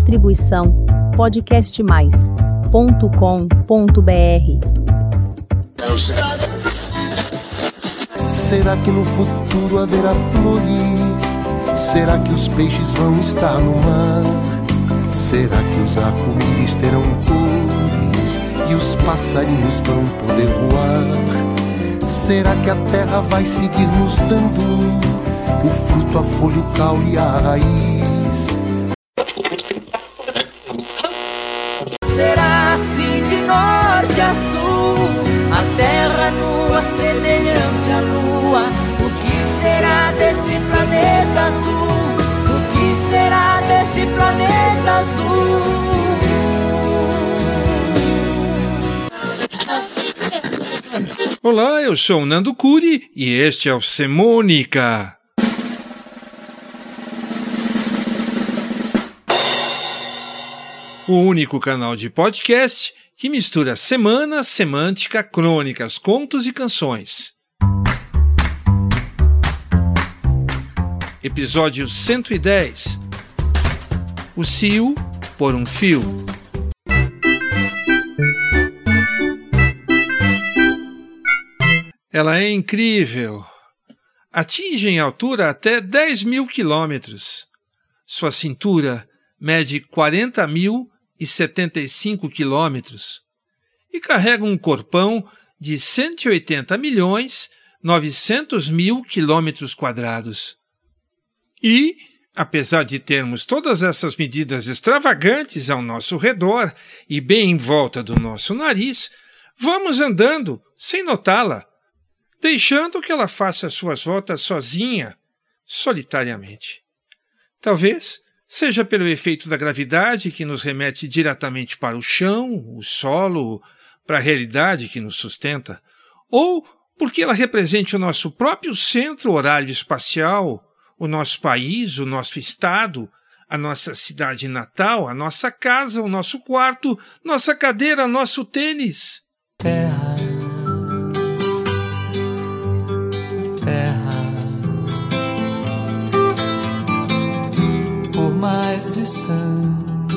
Distribuição podcastmais.com.br. Será que no futuro haverá flores? Será que os peixes vão estar no mar? Será que os arco-íris terão cores e os passarinhos vão poder voar? Será que a terra vai seguir nos dando o fruto, a folha, o caule e a raiz? Olá, eu sou o Nando Curi e este é o Semônica. O único canal de podcast que mistura semana, semântica, crônicas, contos e canções. Episódio 110 O Cio por um Fio. Ela é incrível. Atinge em altura até 10 mil quilômetros. Sua cintura mede 40 mil e 75 quilômetros e carrega um corpão de 180 milhões 900 mil quilômetros quadrados. E, apesar de termos todas essas medidas extravagantes ao nosso redor e bem em volta do nosso nariz, vamos andando sem notá-la deixando que ela faça suas voltas sozinha, solitariamente. Talvez seja pelo efeito da gravidade que nos remete diretamente para o chão, o solo, para a realidade que nos sustenta, ou porque ela represente o nosso próprio centro horário espacial, o nosso país, o nosso estado, a nossa cidade natal, a nossa casa, o nosso quarto, nossa cadeira, nosso tênis. Terra distante,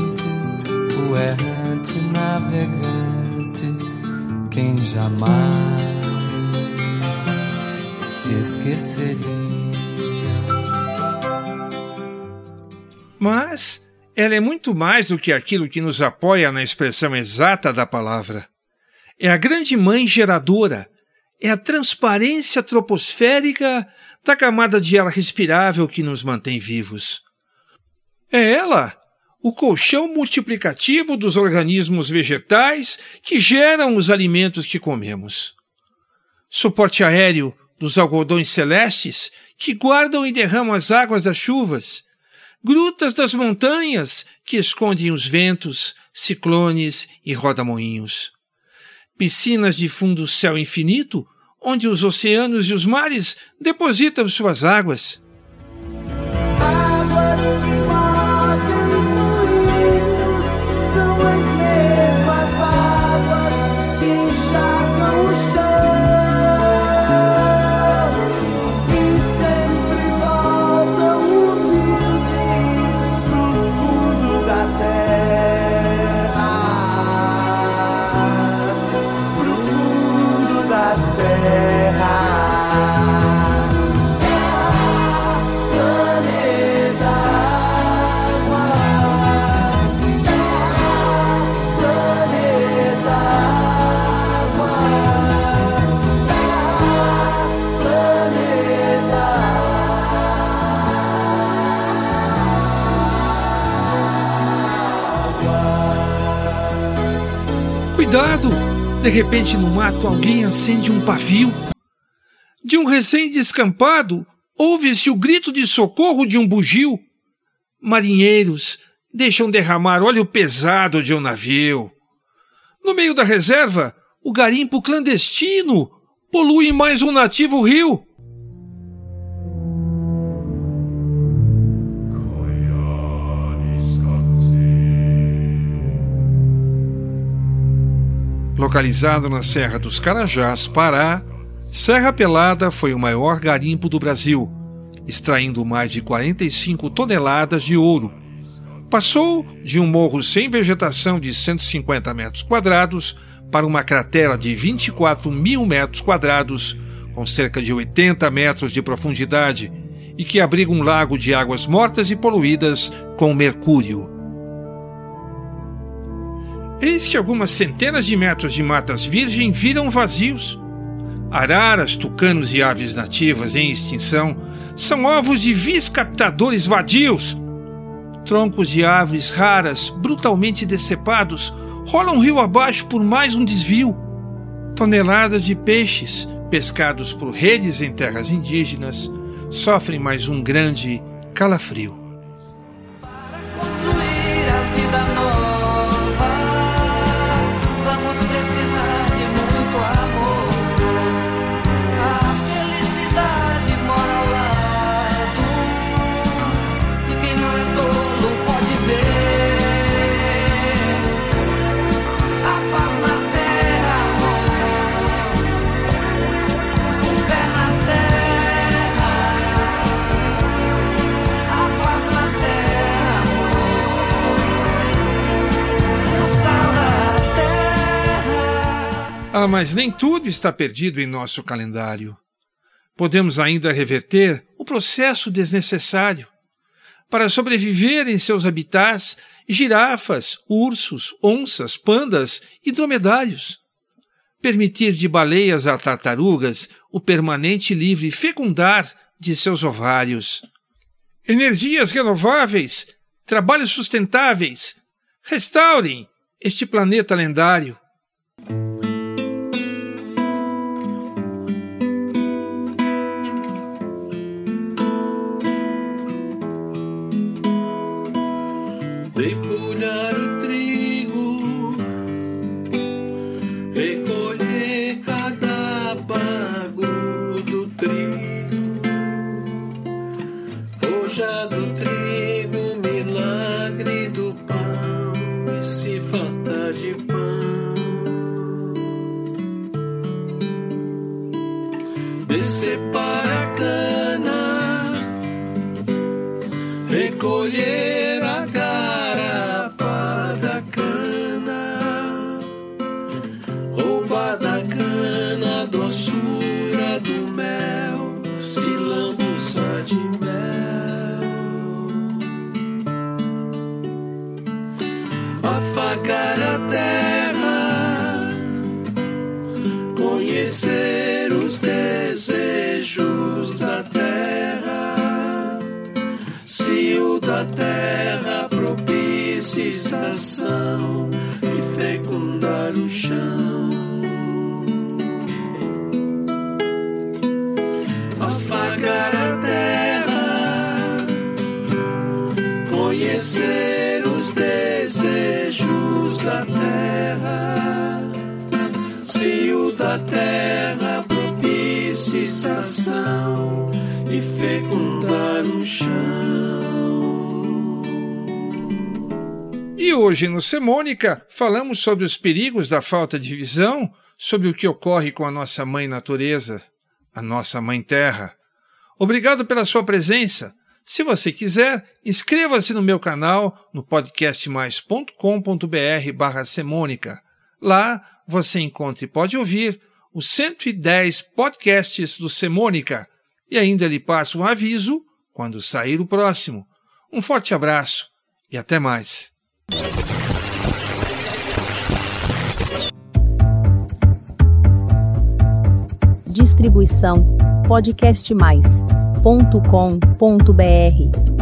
o errante navegante, quem jamais te esqueceria. Mas ela é muito mais do que aquilo que nos apoia na expressão exata da palavra. É a grande mãe geradora, é a transparência troposférica da camada de ar respirável que nos mantém vivos. É ela, o colchão multiplicativo dos organismos vegetais que geram os alimentos que comemos. Suporte aéreo dos algodões celestes que guardam e derramam as águas das chuvas. Grutas das montanhas que escondem os ventos, ciclones e rodamoinhos. Piscinas de fundo céu infinito, onde os oceanos e os mares depositam suas águas. De repente no mato alguém acende um pavio. De um recém-descampado, ouve-se o grito de socorro de um bugio. Marinheiros deixam derramar óleo pesado de um navio. No meio da reserva, o garimpo clandestino polui mais um nativo rio. Localizado na Serra dos Carajás, Pará, Serra Pelada foi o maior garimpo do Brasil, extraindo mais de 45 toneladas de ouro, Passou de um morro sem vegetação de 150 metros quadrados para uma cratera de 24 mil metros quadrados, com cerca de 80 metros de profundidade e que abriga um lago de águas mortas e poluídas com mercúrio. Eis que algumas centenas de metros de matas virgem viram vazios. Araras, tucanos e aves nativas em extinção são ovos de vis captadores vadios. Troncos de árvores raras, brutalmente decepados, rolam rio abaixo por mais um desvio. Toneladas de peixes, pescados por redes em terras indígenas, sofrem mais um grande calafrio. Ah, mas nem tudo está perdido em nosso calendário. Podemos ainda reverter o processo desnecessário. Para sobreviver em seus habitats, girafas, ursos, onças, pandas e dromedários. Permitir de baleias a tartarugas o permanente livre fecundar de seus ovários. Energias renováveis, trabalhos sustentáveis. Restaurem este planeta lendário. Garapa da estação e fecundar o chão. Afagar a terra, conhecer os desejos da terra. Se o da terra propicia estação e fecundar o chão. E hoje no Semônica falamos sobre os perigos da falta de visão, sobre o que ocorre com a nossa mãe natureza, a nossa mãe terra. Obrigado pela sua presença. Se você quiser, inscreva-se no meu canal no podcastmais.com.br barra Semônica. Lá você encontra e pode ouvir os 110 podcasts do Semônica e ainda lhe passo um aviso quando sair o próximo. Um forte abraço e até mais. Distribuição podcastmais.com.br